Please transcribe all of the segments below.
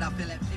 Bet I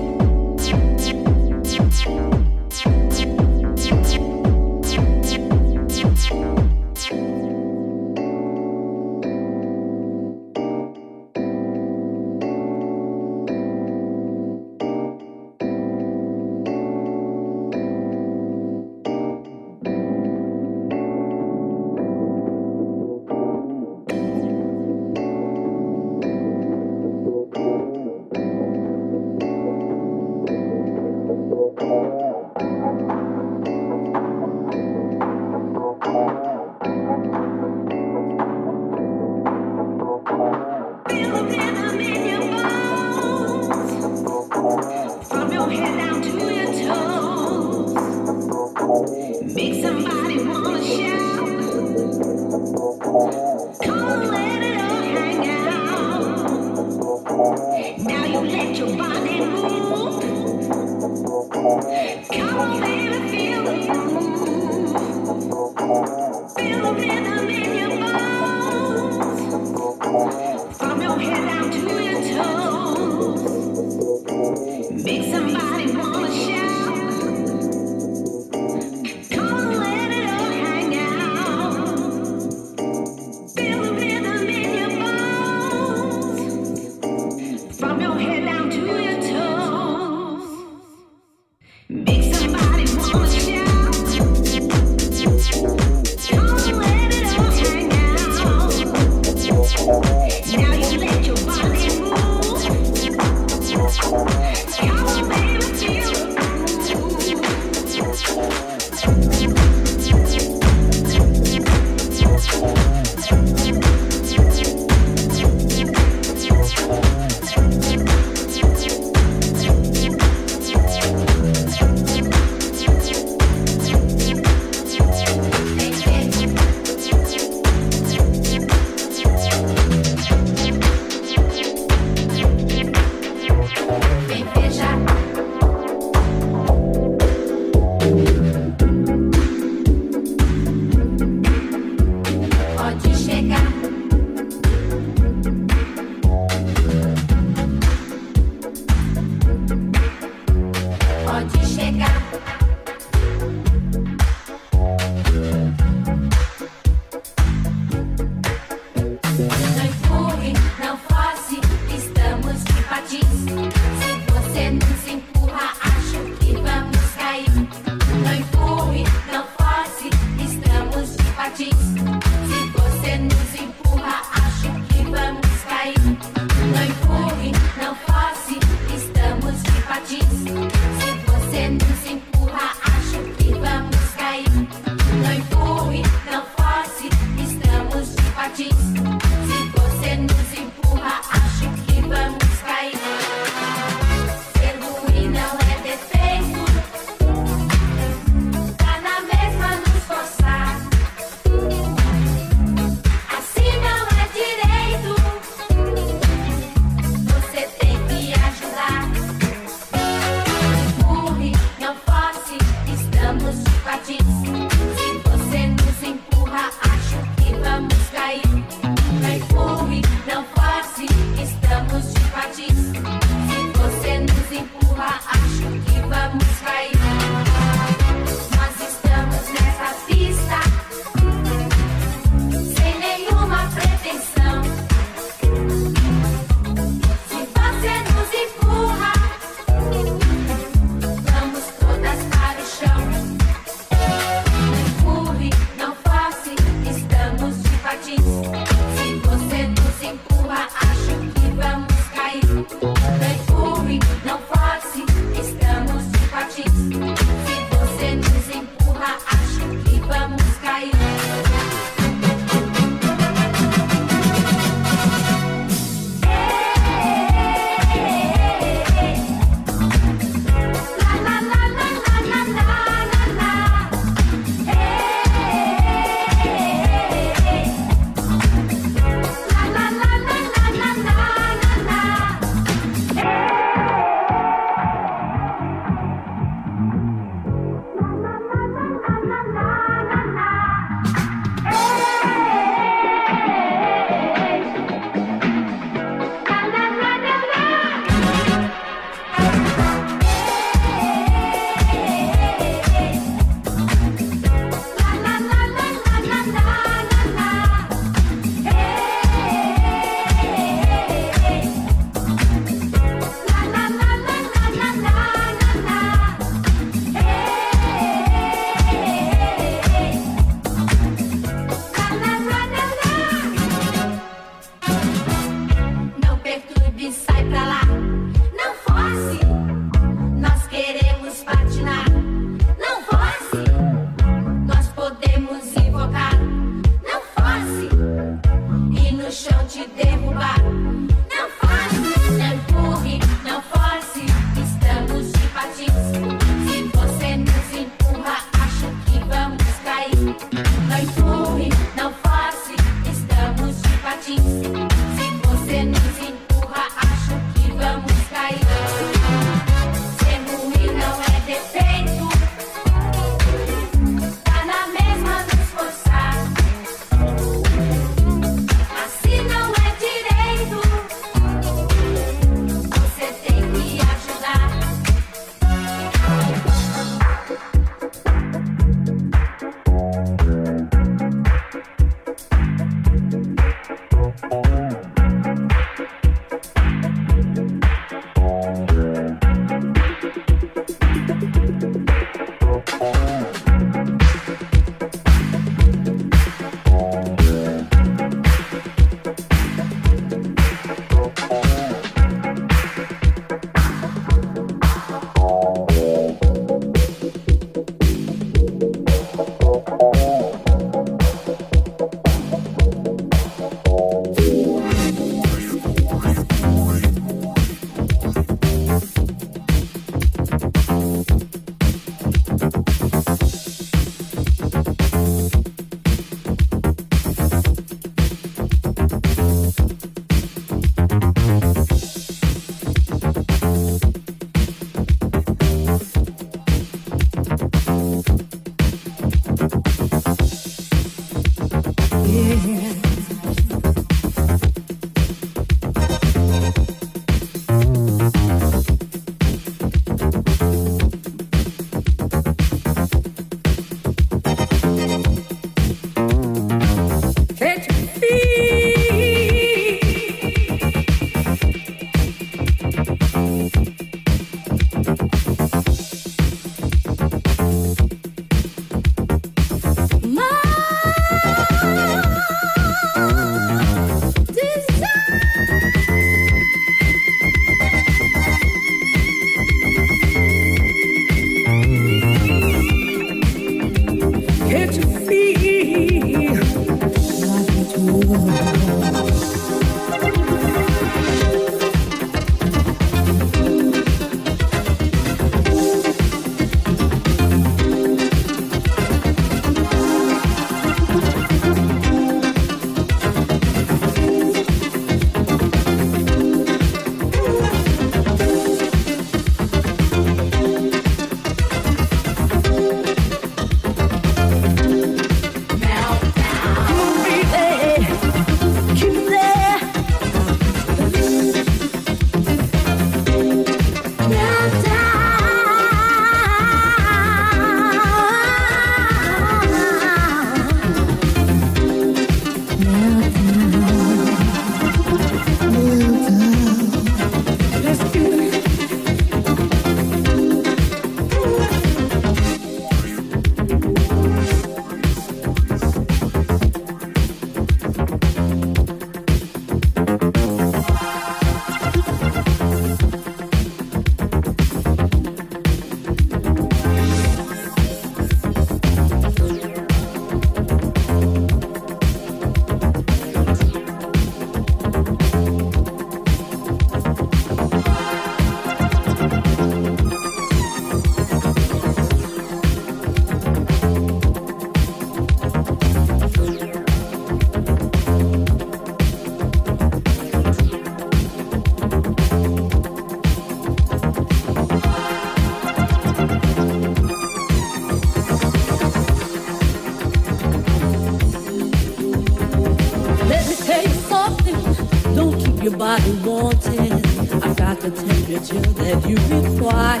you require.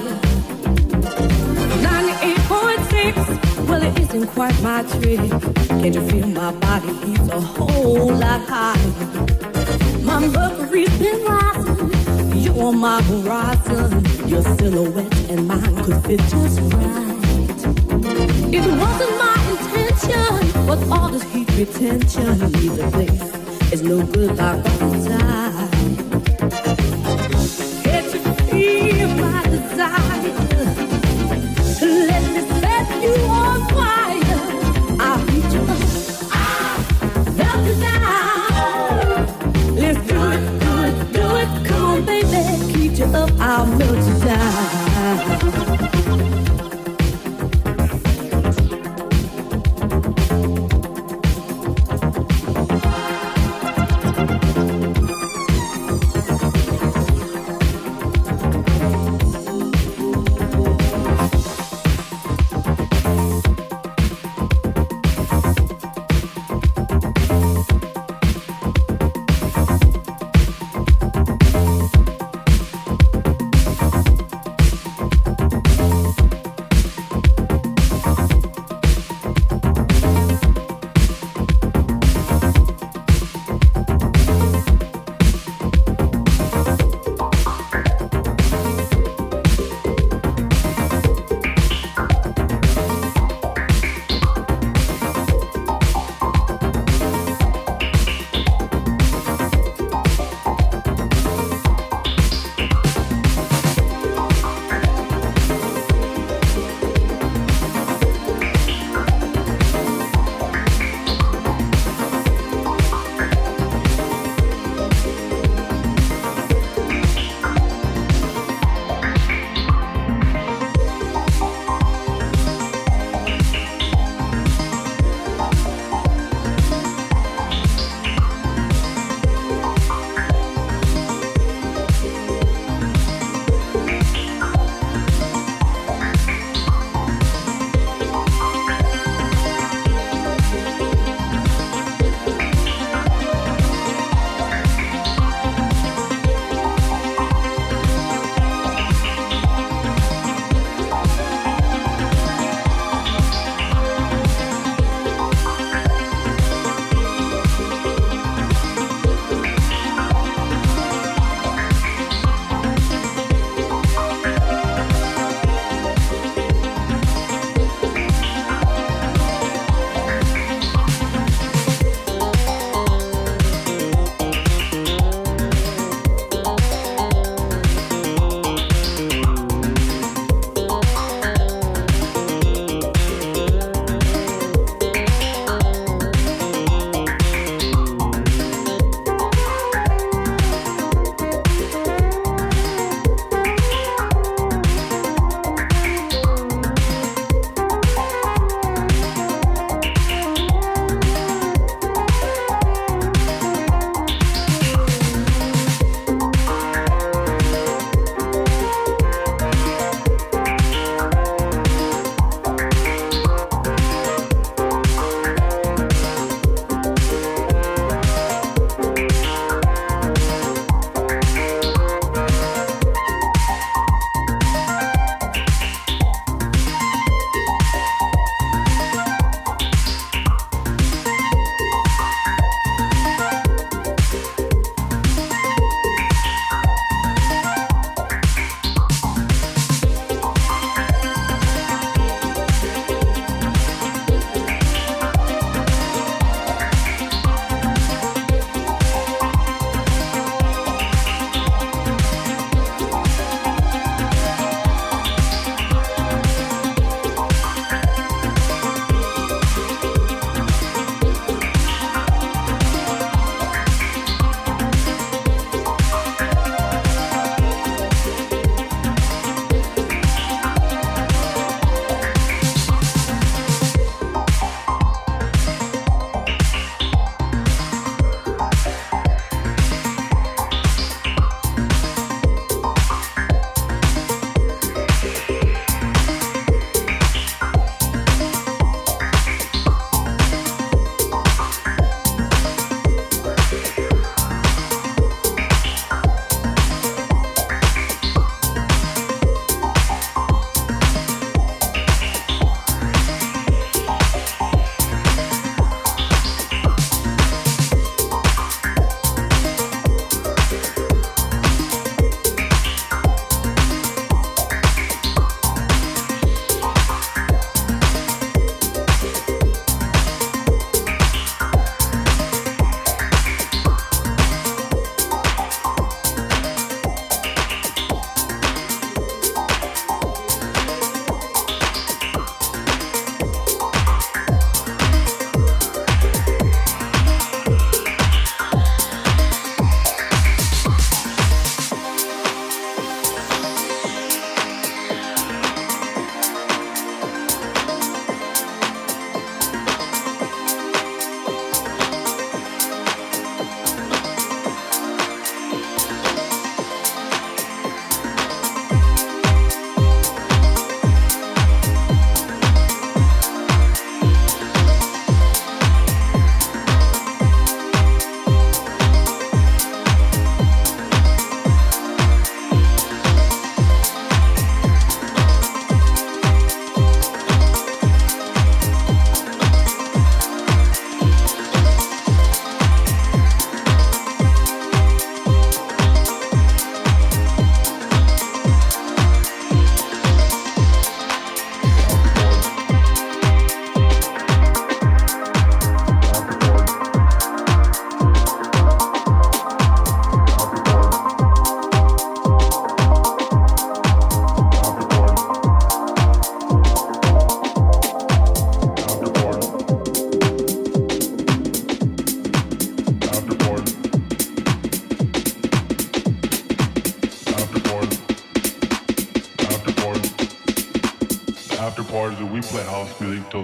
98.6. Well, it isn't quite my trick. Can't you feel my body heats a whole lot higher? My mercury's been rising. You're on my horizon. Your silhouette and mine could fit just right. It wasn't my intention, but all this heat retention leaves a place. It's no good like outside. Can't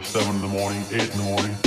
till seven in the morning, eight in the morning.